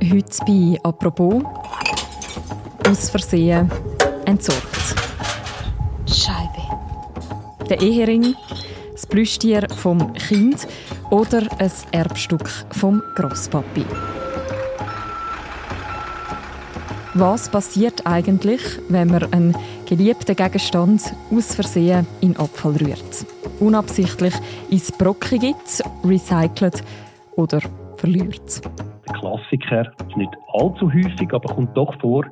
Heute bei «Apropos» aus Versehen entsorgt. Scheibe. Der Ehering, das Plüschtier vom Kind oder ein Erbstück vom Grosspapi. Was passiert eigentlich, wenn man einen geliebten Gegenstand aus Versehen in Abfall rührt? Unabsichtlich ins Brocken gibt, recycelt oder verliert? Der Klassiker nicht allzu häufig, aber kommt doch vor,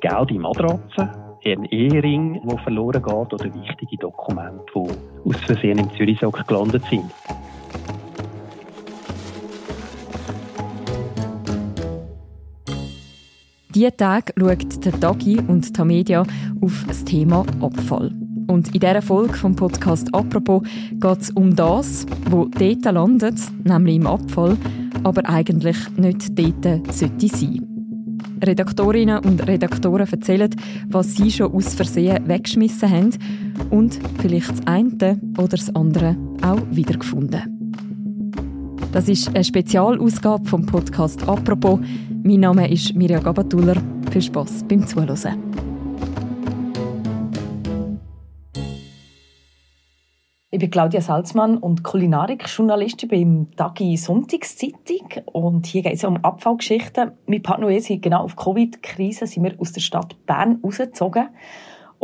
gelbe Matratze, ein Ehering, der verloren geht oder wichtige Dokumente, die aus Versehen im Zürichsock gelandet sind. Diese Tage schaut der Dagi und Tamedia auf das Thema Abfall. Und in dieser Folge vom Podcast «Apropos» geht es um das, wo dort landet, nämlich im Abfall, aber eigentlich nicht dort sollte sein. Redaktorinnen und Redaktoren erzählen, was sie schon aus Versehen weggeschmissen haben und vielleicht das eine oder das andere auch wiedergefunden. Das ist eine Spezialausgabe vom Podcast «Apropos». Mein Name ist Mirja Gabatuller. Viel Spass beim Zuhören. Ich bin Claudia Salzmann und Kulinarik-Journalistin beim Tagi Sonntagszeitung. Und hier geht es um Abfallgeschichten. Mein Partner und ich sind genau auf Covid-Krise sind wir aus der Stadt Bern rausgezogen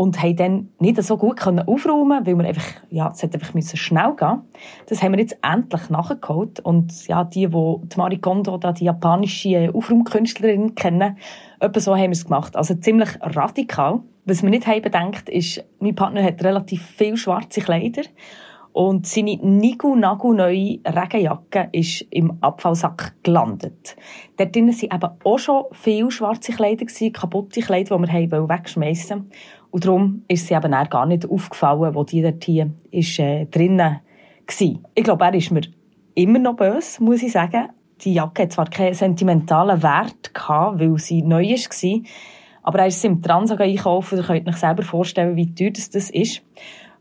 und haben dann nicht so gut können aufräumen, weil wir einfach, ja, es hat einfach müssen schnell gehen. Das haben wir jetzt endlich nachgeholt. Und ja, die, die die Marie Kondo, die japanische Aufraumkünstlerin kennen, etwa so haben wir es gemacht. Also ziemlich radikal. Was wir nicht haben bedenkt, ist, mein Partner hat relativ viel schwarze Kleider und seine Nigu-Nagu-neue Regenjacke ist im Abfallsack gelandet. Dort drinnen waren eben auch schon viele schwarze Kleider, kaputte Kleider, die wir wegschmeißen wollten. Und darum ist sie eben gar nicht aufgefallen, wo die dort hier ist, äh, drinnen war. Ich glaube, er ist mir immer noch böse, muss ich sagen. Die Jacke hat zwar keinen sentimentalen Wert gehabt, weil sie neu war, aber er ist im Transaga einkaufen, ihr könnt euch selber vorstellen, wie teuer das, das ist.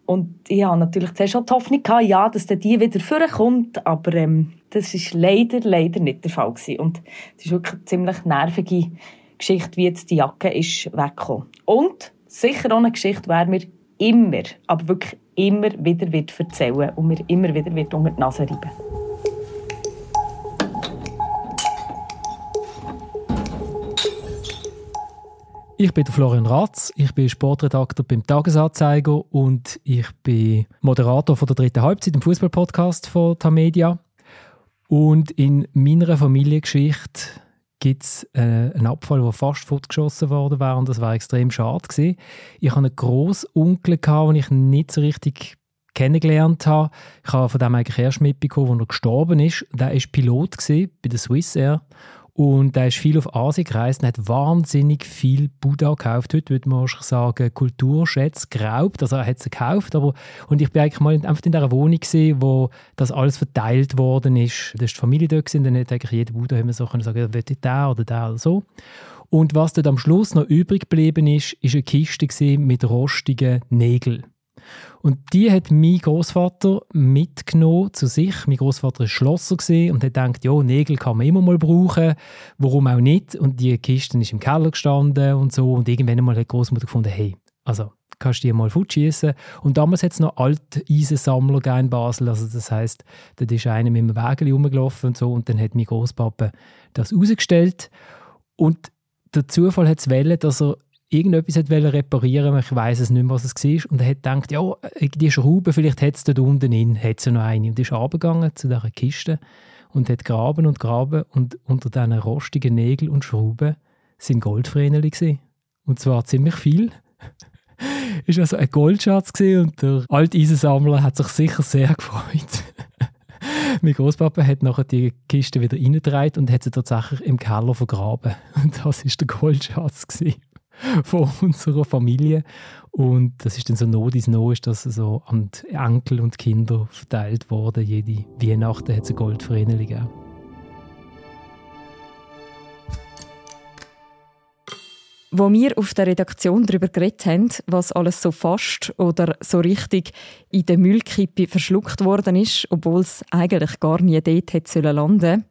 Und ich hatte natürlich zuerst schon die Hoffnung, gehabt, ja, dass der die wieder vorkommt, aber ähm, das ist leider, leider nicht der Fall gewesen. Und es ist wirklich eine ziemlich nervige Geschichte, wie jetzt die Jacke ist weggekommen. Und sicher auch eine Geschichte, die mir immer, aber wirklich immer wieder wird erzählen und mir immer wieder wird unter die Nase reiben. Ich bin Florian Ratz, ich bin Sportredakteur beim Tagesanzeiger und ich bin Moderator von der dritten Halbzeit im Fußballpodcast von Tamedia. Und in meiner Familiengeschichte gibt es äh, einen Abfall, der fast fortgeschossen worden wäre und das war extrem schade gewesen. Ich hatte einen Großonkel, den ich nicht so richtig kennengelernt habe. Ich habe von dem eigentlich erst mitbekommen, als er gestorben ist. Der war Pilot bei der Swiss Air und er ist viel auf Asien gereist und hat wahnsinnig viel Buddha gekauft. Heute würde man sagen, Kulturschätze geraubt. Also er hat sie gekauft. Aber, und ich bin eigentlich mal einfach in dieser Wohnung gesehen, wo das alles verteilt worden ist. Da war die Familie dort und dann hat eigentlich jeder Buddha immer so können sagen, will ich der oder der oder so. Und was dort am Schluss noch übrig geblieben ist, ist eine Kiste mit rostigen Nägeln. Und die hat mein Großvater mitgenommen zu sich. Mein Großvater war Schlosser und hat gedacht, ja, Nägel kann man immer mal brauchen, warum auch nicht. Und die Kiste ist im Keller gestanden und so. Und irgendwann einmal hat die Großmutter gefunden, hey, also kannst du die mal fortschießen. Und damals hat es noch alte Eisensammler in Basel. Also das heißt, da ist einer mit einem Wägel rumgelaufen und so. Und dann hat mein Großpapa das rausgestellt. Und der Zufall hat es dass er irgendetwas reparieren wollte, ich weiß es nicht mehr, was es war. Und er hat gedacht, ja, die Schraube, vielleicht hat es dort unten in, hat noch eine. Und ist runtergegangen zu dieser Kiste und hat graben und graben und unter diesen rostigen Nägeln und Schrauben sind Goldvreneli Und zwar ziemlich viel. ist also ein Goldschatz und der alte Eisensammler hat sich sicher sehr gefreut. mein Großpapa hat nachher die Kiste wieder reingetragen und hat sie tatsächlich im Keller vergraben. Und das war der Goldschatz. Gewesen. von unserer Familie. Und das ist dann so Not ins No, ist das so an die Enkel und Kinder verteilt worden. Jede Weihnachten hat es eine Goldvreneli gegeben. Wo wir auf der Redaktion darüber geredet haben, was alles so fast oder so richtig in der Müllkippe verschluckt worden ist, obwohl es eigentlich gar nie dort hätte landen sollen,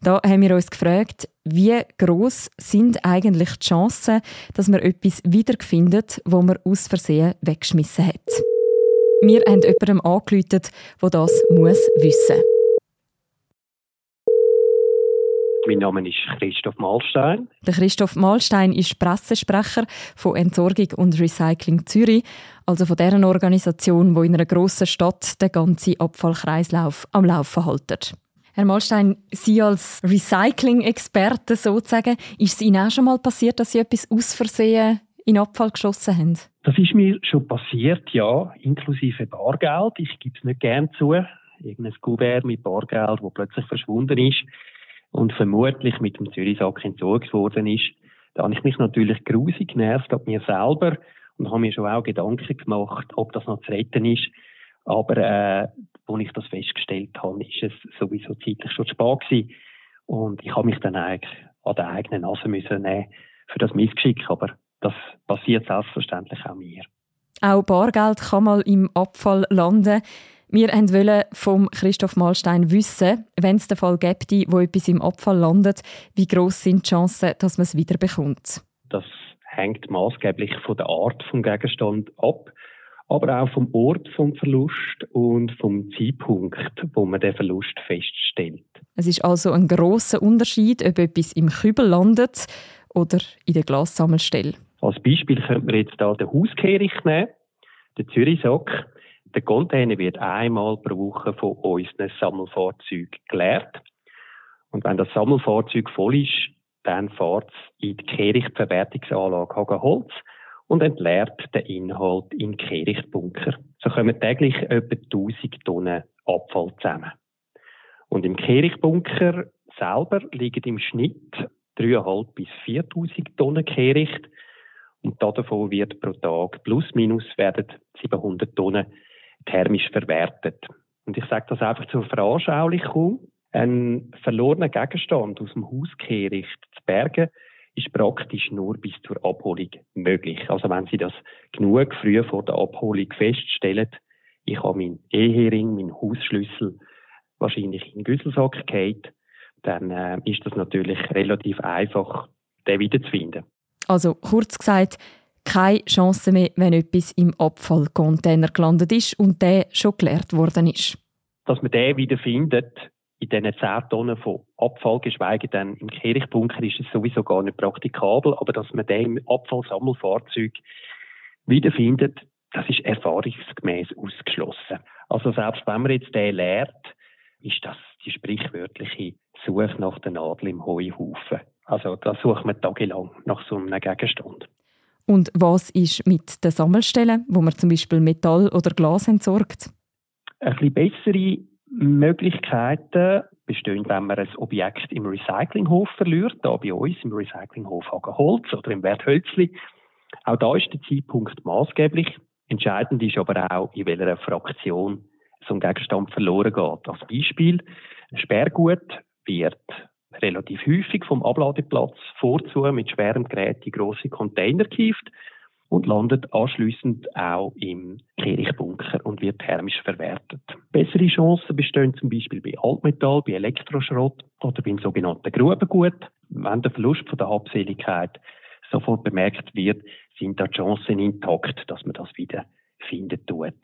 da haben wir uns gefragt, wie groß sind eigentlich die Chancen, dass man etwas wiederfindet, wo man aus Versehen weggeschmissen hat? Wir haben jemandem angerufen, der das muss wissen Mein Name ist Christoph Mahlstein. Der Christoph Mahlstein ist Pressesprecher von Entsorgung und Recycling Zürich, also von deren Organisation, wo in einer grossen Stadt den ganzen Abfallkreislauf am Laufen hält. Herr Mahlstein, Sie als Recycling-Experte sozusagen, ist es Ihnen auch schon mal passiert, dass Sie etwas aus Versehen in Abfall geschossen haben? Das ist mir schon passiert, ja, inklusive Bargeld. Ich gebe es nicht gern zu. Irgendein Kuvert mit Bargeld, das plötzlich verschwunden ist und vermutlich mit dem Zürich-Sack entsorgt worden ist. Da habe ich mich natürlich grusig genervt an mir selber und habe mir schon auch Gedanken gemacht, ob das noch zu retten ist. Aber äh, als ich das festgestellt habe, ist es sowieso zeitlich schon spät gewesen. Und ich habe mich dann eigentlich an der eigenen Nase müssen nehmen für das Missgeschick. Aber das passiert selbstverständlich auch mir. Auch Bargeld kann mal im Abfall landen. Wir wollten vom Christoph Malstein wissen, wenn es den Fall gibt, wo etwas im Abfall landet, wie groß sind die Chancen, dass man es wieder bekommt? Das hängt maßgeblich von der Art des Gegenstand ab, aber auch vom Ort vom Verlust und vom Zeitpunkt, wo man den Verlust feststellt. Es ist also ein großer Unterschied, ob etwas im Kübel landet oder in der Glassammelstelle. Als Beispiel könnte man jetzt hier den Hauskehricht nehmen, den Zürichsack. Der Container wird einmal pro Woche von unseren Sammelfahrzeugen geleert. Und wenn das Sammelfahrzeug voll ist, dann fährt es in die Kehrichtverwertungsanlage Hagen Holz und entleert den Inhalt in Kehrichtbunker. So kommen täglich etwa 1000 Tonnen Abfall zusammen. Und im Kehrichtbunker selber liegen im Schnitt 3.500 bis 4.000 Tonnen Kehricht. Und davon wird pro Tag plus minus werden 700 Tonnen thermisch verwertet. Und ich sage das einfach zur Veranschaulichung. Ein verlorener Gegenstand aus dem Hauskehricht zu bergen, ist praktisch nur bis zur Abholung möglich. Also wenn Sie das genug früh vor der Abholung feststellen, ich habe meinen Ehering, meinen Hausschlüssel wahrscheinlich in den Güsselsack gehabt, dann äh, ist das natürlich relativ einfach, den wiederzufinden. Also kurz gesagt, keine Chance mehr, wenn etwas im Abfallcontainer gelandet ist und der schon geleert worden ist. Dass man den wieder findet, in diesen 10 Tonnen von Abfall, geschweige denn im Kirchbunker, ist es sowieso gar nicht praktikabel. Aber dass man den im Abfallsammelfahrzeug wiederfindet, das ist erfahrungsgemäß ausgeschlossen. Also selbst wenn man jetzt den leert, ist das die sprichwörtliche Suche nach der Nadel im Heuhaufen. Also da sucht man tagelang nach so einem Gegenstand. Und was ist mit den Sammelstellen, wo man zum Beispiel Metall oder Glas entsorgt? Ein bisschen bessere Möglichkeiten bestehen, wenn man ein Objekt im Recyclinghof verliert, da bei uns im Recyclinghof Hagenholz oder im Werthölzli. Auch da ist der Zeitpunkt maßgeblich. Entscheidend ist aber auch, in welcher Fraktion so ein Gegenstand verloren geht. Als Beispiel, ein Sperrgut wird relativ häufig vom Abladeplatz vorzu mit schwerem Gerät in grosse Container gehievt und landet anschließend auch im Kirchbunker und wird thermisch verwertet. Bessere Chancen bestehen zum Beispiel bei Altmetall, bei Elektroschrott oder beim sogenannten Grubengut. Wenn der Verlust von der Habseligkeit sofort bemerkt wird, sind da die Chancen intakt, dass man das wieder finden tut.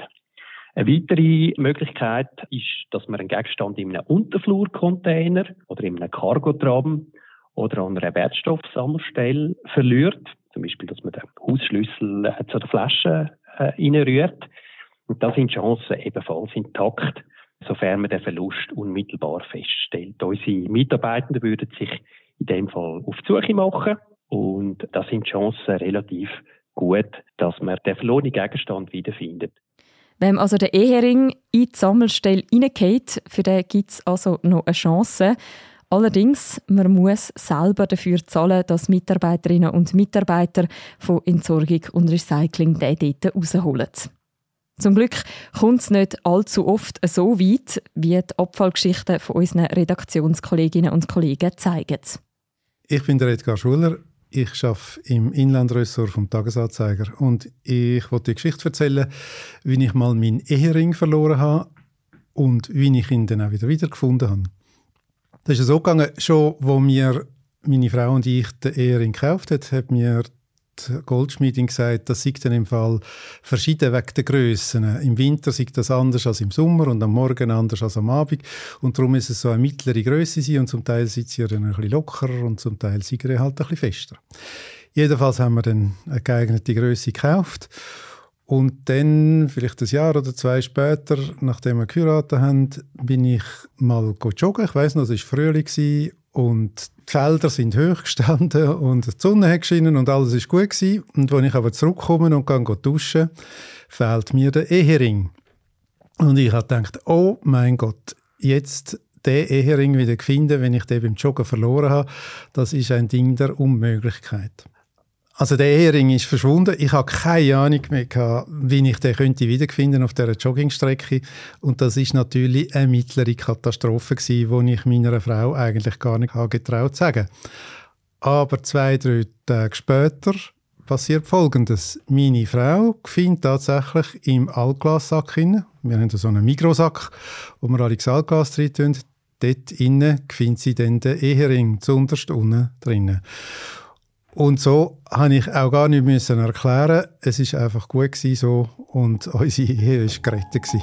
Eine weitere Möglichkeit ist, dass man einen Gegenstand in einem Unterflurcontainer oder in einem Cargotram oder an einer Wertstoffsammelstelle verliert. Zum Beispiel, dass man den Hausschlüssel äh, zu der Flasche äh, reinrührt. Und da sind Chancen ebenfalls intakt, sofern man den Verlust unmittelbar feststellt. Unsere Mitarbeitenden würden sich in dem Fall auf die Suche machen und da sind Chancen relativ gut, dass man den verlorenen Gegenstand wiederfindet. Wenn also der Ehering in die Sammelstelle reingeht, für den gibt es also noch eine Chance. Allerdings, man muss selber dafür zahlen, dass Mitarbeiterinnen und Mitarbeiter von Entsorgung und Recycling den dort rausholen. Zum Glück kommt es nicht allzu oft so weit, wie die Abfallgeschichten von unseren Redaktionskolleginnen und Kollegen zeigen. Ich bin der Edgar Schuller ich arbeite im Inlandressort vom Tagesanzeiger und ich wollte die Geschichte erzählen, wie ich mal meinen Ehering verloren habe und wie ich ihn dann auch wieder wiedergefunden habe. Das ist so gegangen, schon wo wir meine Frau und ich den Ehering gekauft haben, hat mir die Goldschmiedin gesagt, das sei dann im Fall verschieden wegen der Grössen. Im Winter sei das anders als im Sommer und am Morgen anders als am Abend. Und darum ist es so eine mittlere Größe sein und zum Teil sitzt sie dann ein bisschen lockerer und zum Teil sei er halt ein bisschen fester. Jedenfalls haben wir dann eine geeignete Größe gekauft. Und dann, vielleicht ein Jahr oder zwei später, nachdem wir geheiratet haben, bin ich mal joggen. Ich weiss noch, es war Frühling und die Felder sind hoch gestanden und die Sonne hat geschienen und alles ist gut gewesen. Und wenn ich aber zurückkomme und gehe duschen, fehlt mir der Ehering. Und ich habe gedacht, oh mein Gott, jetzt den Ehering wieder finden, wenn ich den beim Joggen verloren habe, das ist ein Ding der Unmöglichkeit. Also der Ehering ist verschwunden. Ich habe keine Ahnung mehr, gehabt, wie ich den könnte wiederfinden auf dieser Joggingstrecke. Und das ist natürlich eine mittlere Katastrophe die ich meiner Frau eigentlich gar nicht getraut sagen. Aber zwei, drei Tage später passiert Folgendes. Meine Frau findet tatsächlich im Altglassack hinein, wir haben so einen Mikrosack, wo wir alle Altglas drin tun, dort innen findet sie dann den Ehering, zuunterst unten drinnen. Und so habe ich auch gar nicht müssen erklären. Es ist einfach gut gewesen so und unsere Ehe war gerettet gewesen.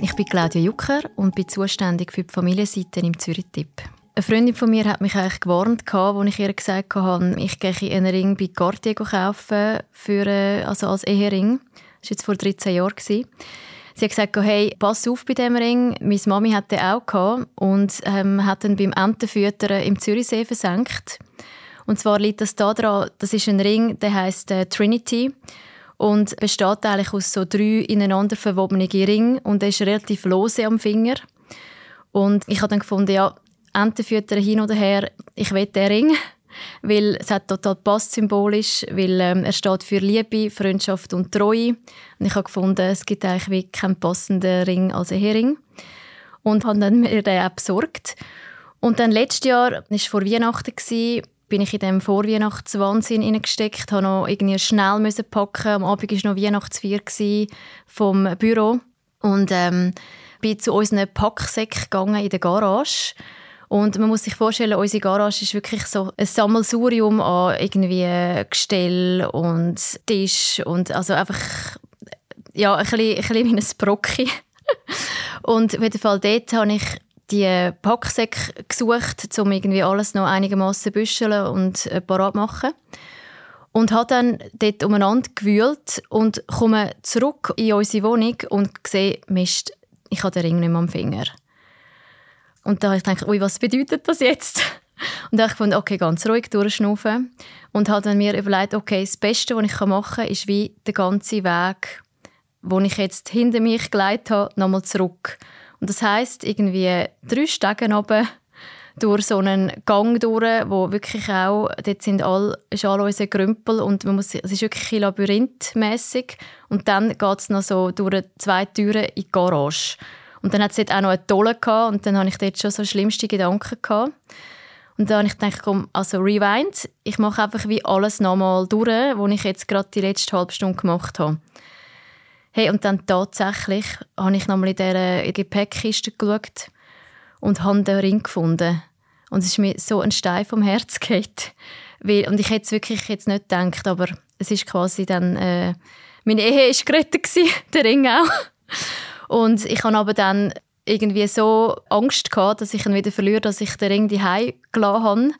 Ich bin Claudia Jucker und bin zuständig für die Familienseite im Zürich-Tipp. Eine Freundin von mir hat mich eigentlich gewarnt, als ich ihr gesagt habe, ich gehe einen Ring bei Cartier kaufen für, äh, also als Ehering. Das war jetzt vor 13 Jahren. Sie hat gesagt, hey, pass auf bei diesem Ring. Meine Mami hatte den auch gehabt und ähm, hat ihn beim Entenfüttern im Zürichsee versenkt. Und zwar liegt das daran, das ist ein Ring, der heißt äh, Trinity und besteht eigentlich aus so drei ineinander verwobenen Ringen und er ist relativ lose am Finger. Und ich habe dann gefunden, ja, Entenfüttern hin oder her, ich will den Ring weil es hat total passt symbolisch, weil ähm, er steht für Liebe, Freundschaft und Treue. Und ich habe gefunden, es gibt eigentlich wie keinen passenden Ring als ein Hering. Und habe dann mir den auch besorgt. Und dann letztes Jahr, das war vor Weihnachten, gewesen, bin ich in dem Vorweihnachtswahnsinn hineingesteckt, habe noch irgendwie schnell müssen packen. Am Abend war noch Weihnachtsfeier vom Büro und ähm, bin zu unseren Packsäcken gegangen in der Garage und man muss sich vorstellen, unsere Garage ist wirklich so ein Sammelsurium an irgendwie Gestell und Tisch und also einfach ja, ein bisschen, ein bisschen wie ein Brocki. und auf jeden Fall dort habe ich die Packsäcke gesucht, um irgendwie alles noch einigermaßen büscheln und äh, parat machen. Und habe dann dort umeinander gewühlt und komme zurück in unsere Wohnung und sehe, Mist, ich habe den Ring nicht mehr am Finger. Und da habe ich gedacht, ui, was bedeutet das jetzt? Und da habe ich gefunden, okay, ganz ruhig durchschnaufen. Und habe mir überlegt, okay, das Beste, was ich machen kann, ist wie der ganze Weg, den ich jetzt hinter mich geleitet habe, nochmal zurück. Und das heisst, irgendwie drei Stegen oben durch so einen Gang durch, wo wirklich auch, dort sind all, ist all unsere Grümpel und man muss, es ist wirklich labyrinthmäßig und dann geht es noch so durch zwei Türen in die Garage. Und dann hat es auch noch eine Tolle gehabt und dann hatte ich dort schon so schlimmste Gedanken gehabt. Und dann habe ich gedacht, komm, also Rewind, ich mache einfach wie alles nochmal durch, was ich jetzt gerade die letzte halbe Stunde gemacht habe. Hey, und dann tatsächlich habe ich nochmal in dieser Gepäckkiste geschaut und habe den Ring gefunden. Und es ist mir so ein Stein vom Herz. Weil, und ich hätte es wirklich jetzt nicht gedacht, aber es ist quasi dann, äh, meine Ehe war gerettet, der Ring auch. Und ich habe aber dann irgendwie so Angst gehabt, dass ich ihn wieder verliere, dass ich den Ring daheim gelassen habe.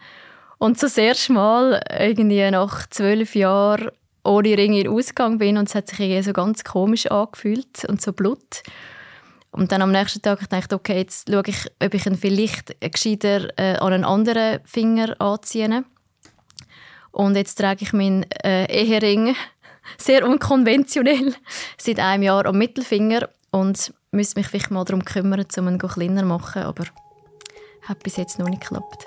Und das erste Mal irgendwie nach zwölf Jahren ohne Ring in Ausgang bin und es hat sich irgendwie so ganz komisch angefühlt und so Blut. Und dann am nächsten Tag dachte ich, okay, jetzt schaue ich, ob ich ihn vielleicht gescheiter äh, an einen anderen Finger anziehe. Und jetzt trage ich meinen äh, Ehering sehr unkonventionell seit einem Jahr am Mittelfinger und müsste mich vielleicht mal darum kümmern, um ihn kleiner zu machen, aber hat bis jetzt noch nicht geklappt.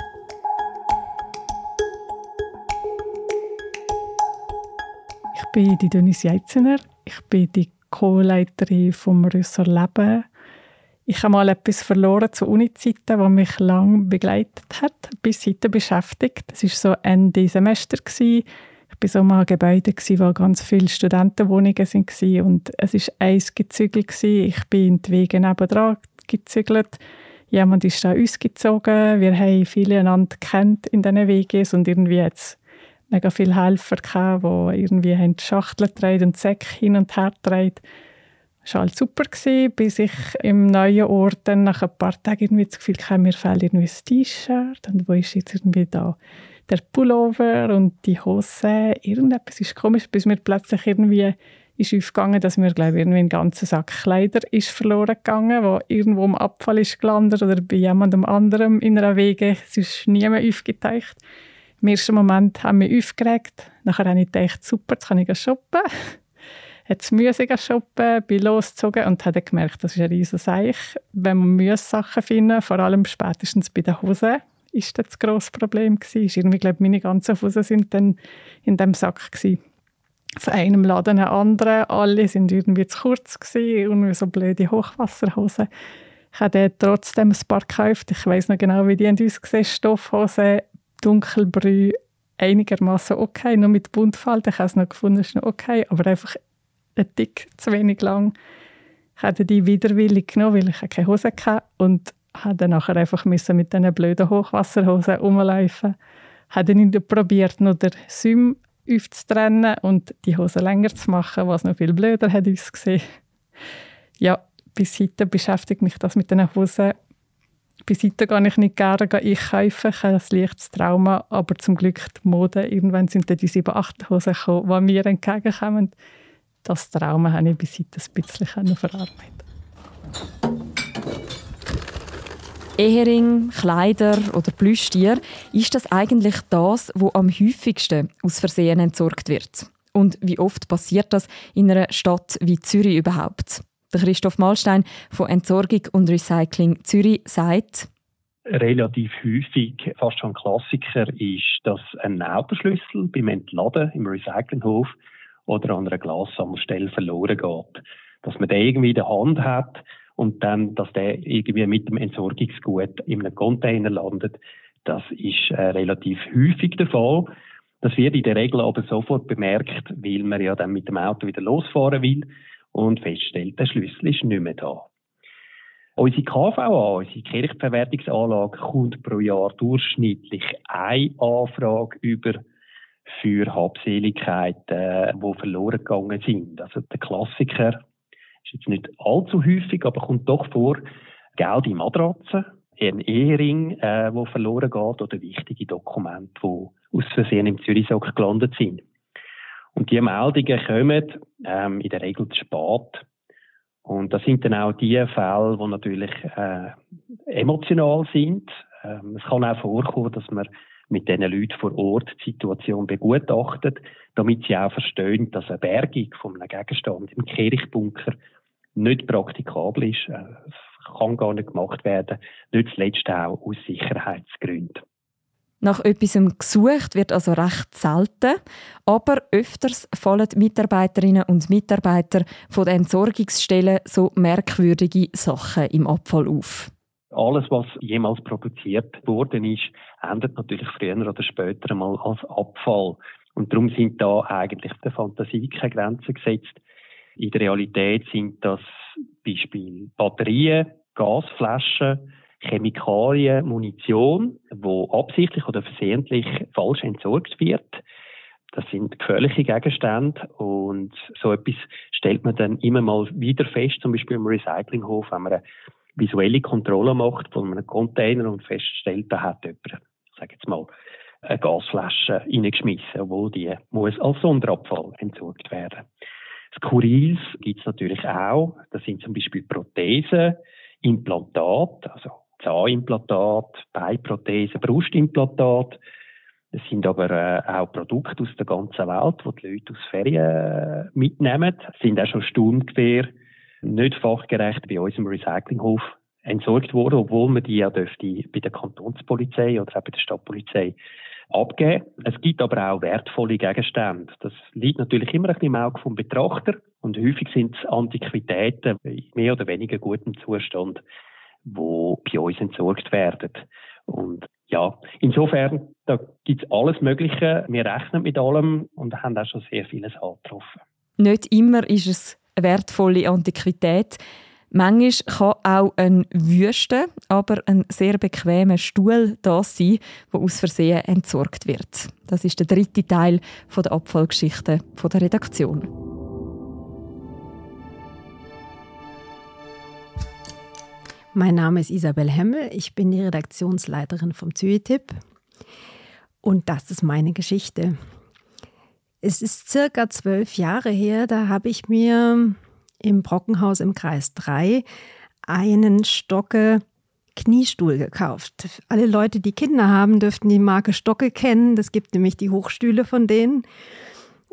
Ich bin die Denise Jeitzener. Ich bin die Co-Leiterin vom Ressort Leben. Ich habe mal etwas verloren zu Uni-Zeiten, das mich lange begleitet hat, bis heute beschäftigt. Das war so Ende Semester. Ich war so mal ein Gebäude, wo ganz viele Studentenwohnungen waren und es war eins gezügelt. Ich bin in die Wege nebenan gezügelt. Jemand ist da uns gezogen. Wir haben viele einander kennt in diesen WGs und irgendwie hat mega viele Helfer gehabt, die irgendwie haben die Schachteln getragen und Säcke hin und her getragen. Es war alles super, gewesen, bis ich im neuen Ort dann nach ein paar Tagen irgendwie das Gefühl hatte, mir fehlt irgendwie ein T-Shirt und wo ist jetzt irgendwie da der Pullover und die Hose. Irgendetwas ist komisch, bis mir plötzlich irgendwie ist aufgegangen, dass mir glaube ich, irgendwie ein ganzer Sack Kleider ist verloren gegangen, wo irgendwo im Abfall ist gelandet oder bei jemandem anderem in einer Wege. Es ist niemand aufgetaucht. Im ersten Moment haben wir aufgeregt. Nachher habe ich gedacht, super, jetzt kann ich shoppen. Jetzt Müsse shoppen, bin losgezogen und habe gemerkt, das ist ein riesen Seich. Wenn man Müsse-Sachen finden, vor allem spätestens bei den Hosen, ist das, grosse Problem gewesen. Irgendwie, glaube meine ganzen Hosen sind dann in dem Sack gewesen. Von einem Laden einen anderen, alle sind irgendwie zu kurz gewesen, irgendwie so blöde Hochwasserhosen. Ich habe trotzdem ein paar gekauft. Ich weiß noch genau, wie die uns gesehen Stoffhosen, dunkelbrü, einigermaßen okay, nur mit Buntfalten. Ich habe es noch gefunden, ist noch okay, aber einfach ein Tick zu wenig lang. Ich habe die widerwillig genommen, weil ich keine Hose hatte und habe dann nachher einfach müssen mit diesen blöden Hochwasserhosen rumlaufen. Habe dann probiert, noch den Süm aufzutrennen und die Hose länger zu machen, was noch viel blöder hat ausgesehen. Ja, bis heute beschäftigt mich das mit den Hosen. Bis heute gehe ich nicht gerne einkaufen, ich habe ein leichtes Trauma, aber zum Glück die Mode. Irgendwann sind dann die 7 8 Hosen gekommen, die mir entgegenkommen. Das Trauma habe ich bis heute ein bisschen verarbeitet. Ehering, Kleider oder Plüschtier, ist das eigentlich das, wo am häufigsten aus Versehen entsorgt wird? Und wie oft passiert das in einer Stadt wie Zürich überhaupt? Der Christoph Malstein von Entsorgung und Recycling Zürich sagt, relativ häufig, fast schon Klassiker, ist, dass ein Autoschlüssel beim Entladen im Recyclinghof oder an einer Glassammelstelle verloren geht. Dass man den irgendwie in der Hand hat und dann, dass der irgendwie mit dem Entsorgungsgut in einem Container landet, das ist äh, relativ häufig der Fall. Das wird in der Regel aber sofort bemerkt, weil man ja dann mit dem Auto wieder losfahren will und feststellt, der Schlüssel ist nicht mehr da. Unsere KVA, unsere Kirchverwertungsanlage, kommt pro Jahr durchschnittlich eine Anfrage über für Habseligkeiten, die verloren gegangen sind. Also der Klassiker ist jetzt nicht allzu häufig, aber kommt doch vor, Geld in Matratzen, ein Ehering, äh, verloren geht, oder wichtige Dokumente, die aus Versehen im Zürichsack gelandet sind. Und die Meldungen kommen ähm, in der Regel zu spät. Und das sind dann auch die Fälle, die natürlich äh, emotional sind. Ähm, es kann auch vorkommen, dass man mit diesen Leuten vor Ort die Situation begutachtet, damit sie auch verstehen, dass eine Bergung von einem Gegenstand im Kirchbunker nicht praktikabel ist, äh, kann gar nicht gemacht werden, nicht zuletzt auch aus Sicherheitsgründen. Nach etwas gesucht wird also recht selten, aber öfters fallen Mitarbeiterinnen und Mitarbeiter von den Entsorgungsstellen so merkwürdige Sachen im Abfall auf. Alles, was jemals produziert worden ist, endet natürlich früher oder später einmal als Abfall. Und darum sind da eigentlich der Fantasie keine Grenzen gesetzt. In der Realität sind das Beispiel Batterien, Gasflaschen, Chemikalien, Munition, wo absichtlich oder versehentlich falsch entsorgt wird. Das sind gefährliche Gegenstände und so etwas stellt man dann immer mal wieder fest, zum Beispiel im Recyclinghof, wenn man visuelle Kontrolle macht von einem Container und feststellt, da hat jemand, ich sage jetzt mal, eine Gasflasche reingeschmissen, wo die muss als Sonderabfall entsorgt werden. Skurrils gibt es natürlich auch. Das sind zum Beispiel Prothesen, Implantat, also Zahnimplantat, Beinprothesen, Brustimplantat. Es sind aber äh, auch Produkte aus der ganzen Welt, die die Leute aus Ferien äh, mitnehmen. Es sind auch schon Sturmgewehr nicht fachgerecht bei unserem Recyclinghof entsorgt worden, obwohl man die ja dürfte bei der Kantonspolizei oder auch bei der Stadtpolizei abgeben. Es gibt aber auch wertvolle Gegenstände. Das liegt natürlich immer ein bisschen im Auge vom Betrachter und häufig sind es Antiquitäten in mehr oder weniger gutem Zustand, wo bei uns entsorgt werden. Und ja, insofern, da gibt es alles Mögliche. Wir rechnen mit allem und haben auch schon sehr vieles angetroffen. Nicht immer ist es wertvolle Antiquität. Manchmal kann auch ein Wüste, aber ein sehr bequemer Stuhl da sein, der aus Versehen entsorgt wird. Das ist der dritte Teil der Abfallgeschichte der Redaktion. Mein Name ist Isabel Hemmel, ich bin die Redaktionsleiterin vom ZÜETIP und das ist meine Geschichte. Es ist circa zwölf Jahre her, da habe ich mir im Brockenhaus im Kreis 3 einen Stocke Kniestuhl gekauft. Alle Leute, die Kinder haben, dürften die Marke Stocke kennen. Das gibt nämlich die Hochstühle von denen.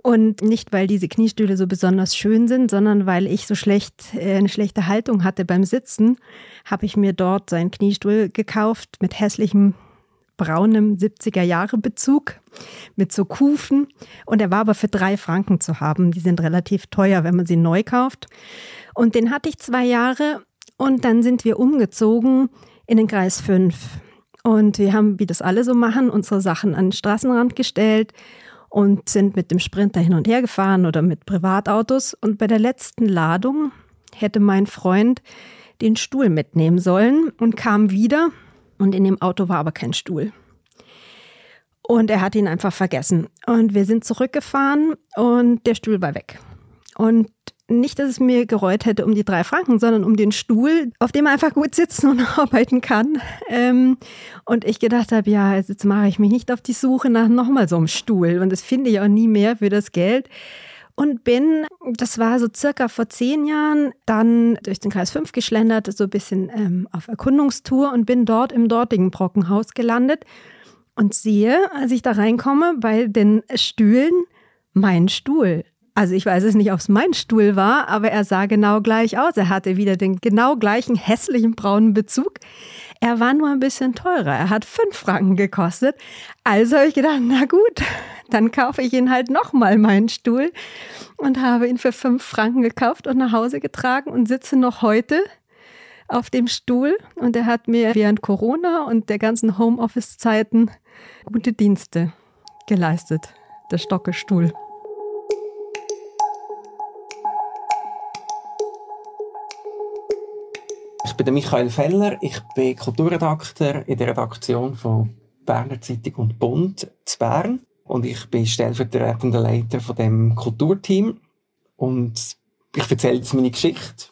Und nicht, weil diese Kniestühle so besonders schön sind, sondern weil ich so schlecht, äh, eine schlechte Haltung hatte beim Sitzen, habe ich mir dort so einen Kniestuhl gekauft mit hässlichem braunem 70er-Jahre-Bezug mit so Kufen. Und er war aber für drei Franken zu haben. Die sind relativ teuer, wenn man sie neu kauft. Und den hatte ich zwei Jahre und dann sind wir umgezogen in den Kreis 5. Und wir haben, wie das alle so machen, unsere Sachen an den Straßenrand gestellt und sind mit dem Sprinter hin und her gefahren oder mit Privatautos. Und bei der letzten Ladung hätte mein Freund den Stuhl mitnehmen sollen und kam wieder und in dem Auto war aber kein Stuhl. Und er hat ihn einfach vergessen. Und wir sind zurückgefahren und der Stuhl war weg. Und nicht, dass es mir gereut hätte um die drei Franken, sondern um den Stuhl, auf dem er einfach gut sitzen und arbeiten kann. Ähm, und ich gedacht habe, ja, jetzt mache ich mich nicht auf die Suche nach nochmal so einem Stuhl. Und das finde ich auch nie mehr für das Geld und bin, das war so circa vor zehn Jahren, dann durch den Kreis 5 geschlendert, so ein bisschen ähm, auf Erkundungstour und bin dort im dortigen Brockenhaus gelandet und sehe, als ich da reinkomme, bei den Stühlen, mein Stuhl. Also ich weiß es nicht, ob es mein Stuhl war, aber er sah genau gleich aus. Er hatte wieder den genau gleichen hässlichen braunen Bezug. Er war nur ein bisschen teurer. Er hat fünf Franken gekostet. Also habe ich gedacht, na gut, dann kaufe ich ihn halt nochmal meinen Stuhl und habe ihn für fünf Franken gekauft und nach Hause getragen und sitze noch heute auf dem Stuhl. Und er hat mir während Corona und der ganzen Homeoffice-Zeiten gute Dienste geleistet, der Stockestuhl. Ich bin Michael Feller, ich bin Kulturredakteur in der Redaktion von Berner Zeitung und Bund zu Bern und ich bin stellvertretender Leiter von dem Kulturteam und ich erzähle jetzt meine Geschichte.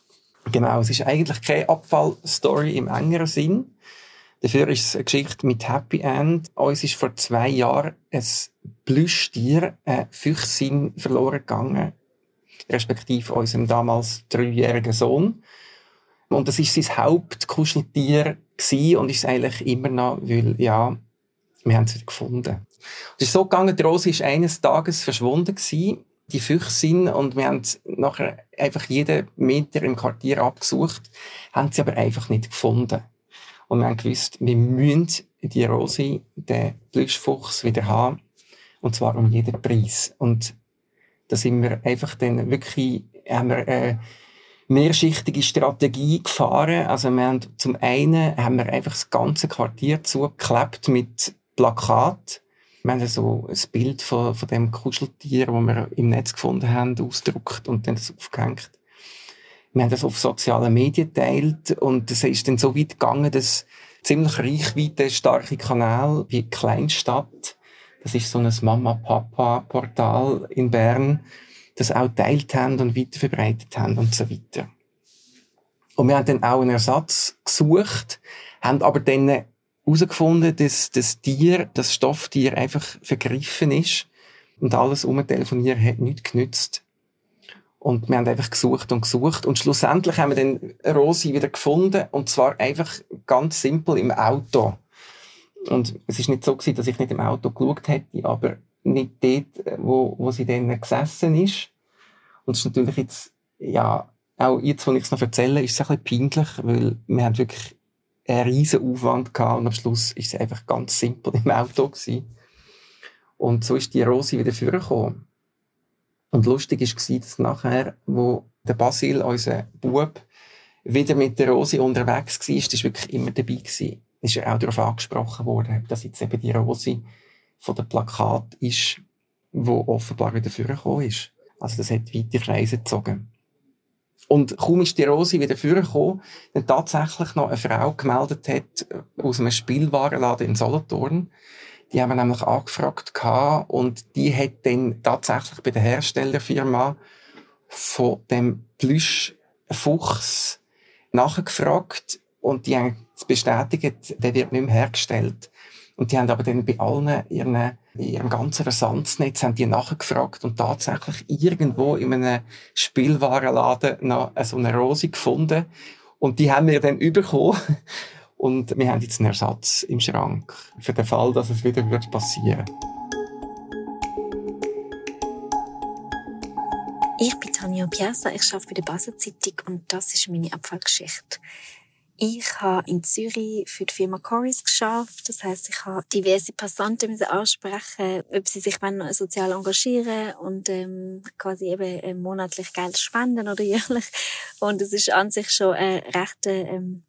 Genau, es ist eigentlich keine Abfallstory im engeren Sinn. Dafür ist es eine Geschichte mit Happy End. Uns ist vor zwei Jahren ein Plüschtier, ein Füchsin, verloren gegangen. Respektive unserem damals dreijährigen Sohn. Und das ist sein Hauptkuscheltier gewesen und ist eigentlich immer noch, weil, ja, wir haben es wieder gefunden. Es ist so gegangen, die Rose ist eines Tages verschwunden gewesen, die Füchsin, und wir haben nachher einfach jeden Meter im Quartier abgesucht, haben sie aber einfach nicht gefunden. Und wir haben gewusst, wir müssen die Rose, den Plüschfuchs wieder haben, und zwar um jeden Preis. Und da sind wir einfach dann wirklich, haben wir, äh, mehrschichtige Strategie gefahren. Also wir haben zum einen haben wir einfach das ganze Quartier zugeklebt mit Plakat. Wir haben so ein Bild von, von dem Kuscheltier, das wir im Netz gefunden haben, ausgedruckt und dann das aufgehängt. Wir haben das auf sozialen Medien geteilt und es ist dann so weit gegangen, dass ziemlich reichweite starke Kanäle wie Kleinstadt, das ist so ein Mama-Papa-Portal in Bern, das auch teilt haben und weiterverbreitet haben und so weiter. Und wir haben dann auch einen Ersatz gesucht, haben aber dann herausgefunden, dass das Tier, das Stofftier einfach vergriffen ist und alles umtelefonieren hat nichts genützt. Und wir haben einfach gesucht und gesucht und schlussendlich haben wir dann Rosi wieder gefunden und zwar einfach ganz simpel im Auto. Und es ist nicht so gewesen, dass ich nicht im Auto geschaut hätte, aber nicht dort, wo, wo sie dann gesessen ist. Und es ist natürlich jetzt, ja, auch jetzt, wo ich es noch erzähle, ist es ein bisschen peinlich, weil wir haben wirklich einen riesen Aufwand gehabt und am Schluss ist sie einfach ganz simpel im Auto gewesen. Und so ist die Rosi wieder vorgekommen. Und lustig war, dass nachher, wo der Basil, unser Bub, wieder mit der Rosi unterwegs war, das war wirklich immer dabei gewesen. ist er auch darauf angesprochen worden, dass jetzt eben die Rose von dem Plakat ist, wo offenbar wieder vorgekommen ist. Also das hat weite Kreise gezogen. Und kaum ist die Rose wieder vorgekommen, dann tatsächlich noch eine Frau gemeldet hat äh, aus einem Spielwarenladen in Solothurn. Die haben wir nämlich angefragt und die hat dann tatsächlich bei der Herstellerfirma von dem Plüschfuchs nachgefragt und die haben bestätigt, der wird nicht mehr hergestellt. Und die haben aber dann bei allen ihren, ihrem ganzen Versandsnetz haben die nachgefragt und tatsächlich irgendwo in einem Spielwarenladen noch so eine Rose gefunden. Und die haben wir dann bekommen. Und wir haben jetzt einen Ersatz im Schrank. Für den Fall, dass es wieder wird passieren Ich bin Tanja Piazza, ich arbeite bei der Basel Zeitung und das ist meine Abfallgeschichte. Ich habe in Zürich für die Firma Corys geschafft. Das heißt, ich habe diverse Passanten ansprechen, ob sie sich sozial engagieren und ähm, quasi eben ähm, monatlich Geld spenden oder jährlich. Und es ist an sich schon ein recht ähm,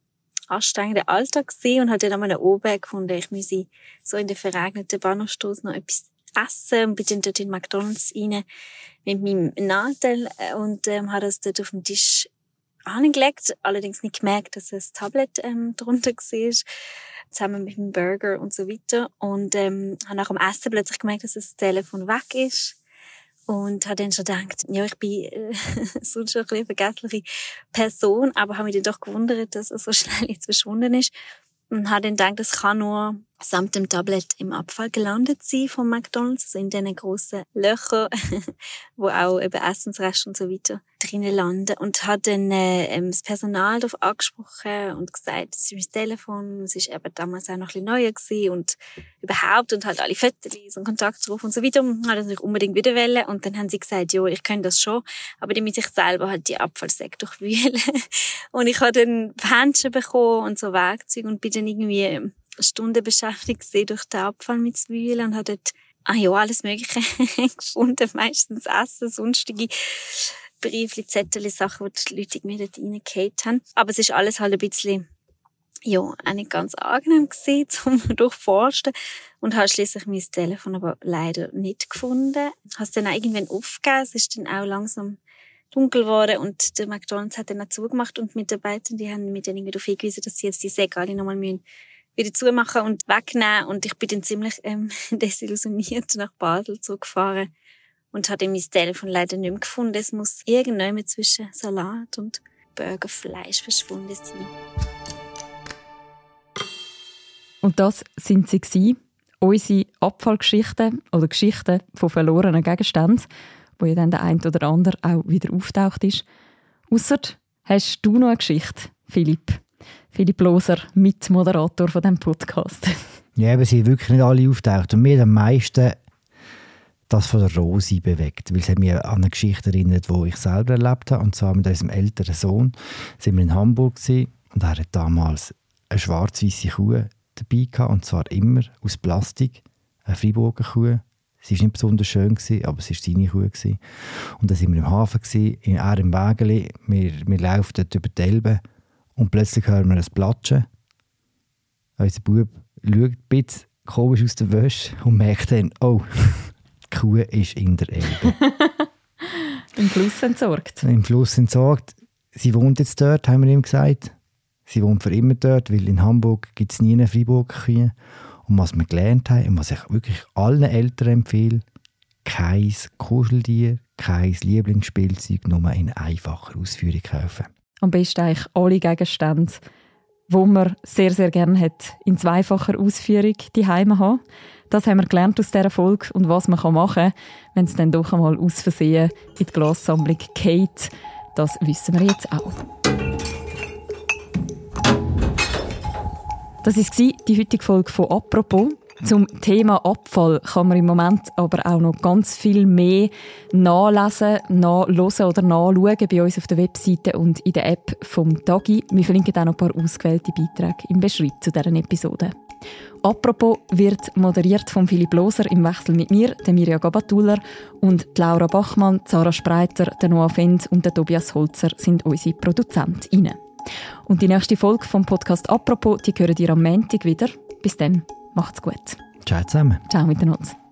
anstrengender Alltag gewesen und habe dann einmal oben gefunden, ich müsse so in den verregneten Bahnhofstoß noch etwas essen und bin dann dort in McDonalds rein mit meinem Nadel äh, und ähm, habe das dort auf dem Tisch angelegt, allerdings nicht gemerkt, dass ein Tablet ähm, drunter war, zusammen mit dem Burger und so weiter. Und ähm, habe nach dem Essen plötzlich gemerkt, dass das Telefon weg ist. Und habe dann schon gedacht, ja, ich bin äh, sonst schon ein bisschen vergessliche Person, aber habe mich dann doch gewundert, dass er so schnell jetzt verschwunden ist. Und habe dann gedacht, das kann nur samt dem Tablet im Abfall gelandet sein von McDonalds, also in diesen grossen Löchern, wo auch eben Essensreste und so weiter drinnen landen. Und hat dann äh, das Personal darauf angesprochen und gesagt, es ist mein Telefon, es ist eben damals auch noch ein bisschen neuer gewesen und überhaupt und halt alle Fotos und Kontakt drauf und so weiter. Und hat das nicht unbedingt wieder wollen. Und dann haben sie gesagt, ja, ich kann das schon, aber die mit sich selber halt die Abfallsäcke durchwühlen. und ich habe dann Händchen bekommen und so Werkzeuge und bin dann irgendwie Stunden beschäftigt durch den Abfall mit wühlen und habe dort ah ja, alles Mögliche gefunden, meistens Essen, sonstige Briefli, Zettel, Sachen, die die Leute mir dort reingehauen haben. Aber es ist alles halt ein bisschen, ja, auch nicht ganz angenehm gewesen, zum durchforsten. Und habe schließlich mein Telefon aber leider nicht gefunden. Es dann auch irgendwann aufgegeben. Es ist dann auch langsam dunkel geworden und der McDonalds hat dann auch zugemacht und die Mitarbeiter, die haben mir dann irgendwie darauf hingewiesen, dass sie jetzt die Säge alle nochmal müssen wieder zumachen und wegnehmen. Und ich bin dann ziemlich ähm, desillusioniert nach Basel zurückgefahren und habe mein Telefon leider nicht mehr gefunden. Es muss irgendjemand zwischen Salat und Burgerfleisch verschwunden sein. Und das sind sie gewesen, unsere Abfallgeschichten oder Geschichten von verlorenen Gegenständen, wo ja dann der ein oder andere auch wieder auftaucht ist. Ausser hast du noch eine Geschichte, Philipp? Philipp Loser, Mitmoderator von diesem Podcast. Ja, aber sie wirklich nicht alle auftaucht. Und mir am meisten das von der Rosi bewegt, weil es hat mich an eine Geschichte erinnert, die ich selber erlebt habe. Und zwar mit unserem älteren Sohn sind wir in Hamburg gewesen, und er hat damals eine schwarz-weiße Kuh dabei gehabt, und zwar immer aus Plastik, eine Freiburger Kuh. Sie war nicht besonders schön, gewesen, aber es war seine Kuh. Gewesen. Und dann sind wir im Hafen, gewesen, er im Wägeli, wir, wir laufen dort über die Elbe und plötzlich hören wir ein Platschen. Unser Bub schaut ein bisschen komisch aus der Wäsche und merkt dann, oh, die Kuh ist in der Elbe. Im Fluss entsorgt. Im Fluss entsorgt. Sie wohnt jetzt dort, haben wir ihm gesagt. Sie wohnt für immer dort, weil in Hamburg gibt es nie eine Freiburg-Kühe. Und was wir gelernt haben und was ich wirklich allen Eltern empfehle, kein Kuscheltier, kein Lieblingsspielzeug nur in einfacher Ausführung kaufen am besten eigentlich alle Gegenstände, wo man sehr, sehr gerne hat, in zweifacher Ausführung die Heime haben. Das haben wir gelernt aus dieser Folge und was man machen kann, wenn es dann doch einmal aus Versehen in die Glassammlung geht. Das wissen wir jetzt auch. Das war die heutige Folge von «Apropos». Zum Thema Abfall kann man im Moment aber auch noch ganz viel mehr nachlesen, nachlesen oder nachschauen bei uns auf der Webseite und in der App vom Tagi. Wir verlinken auch noch ein paar ausgewählte Beiträge im Beschrieb zu deren Episode. Apropos wird moderiert von Philipp Loser im Wechsel mit mir, der Mirja Gabatuller und Laura Bachmann, Sarah Spreiter, der Noah Fendt und der Tobias Holzer sind unsere Produzentinnen. Und die nächste Folge vom Podcast «Apropos», die hören ihr am Montag wieder. Bis dann, macht's gut. Ciao zusammen. Ciao miteinander.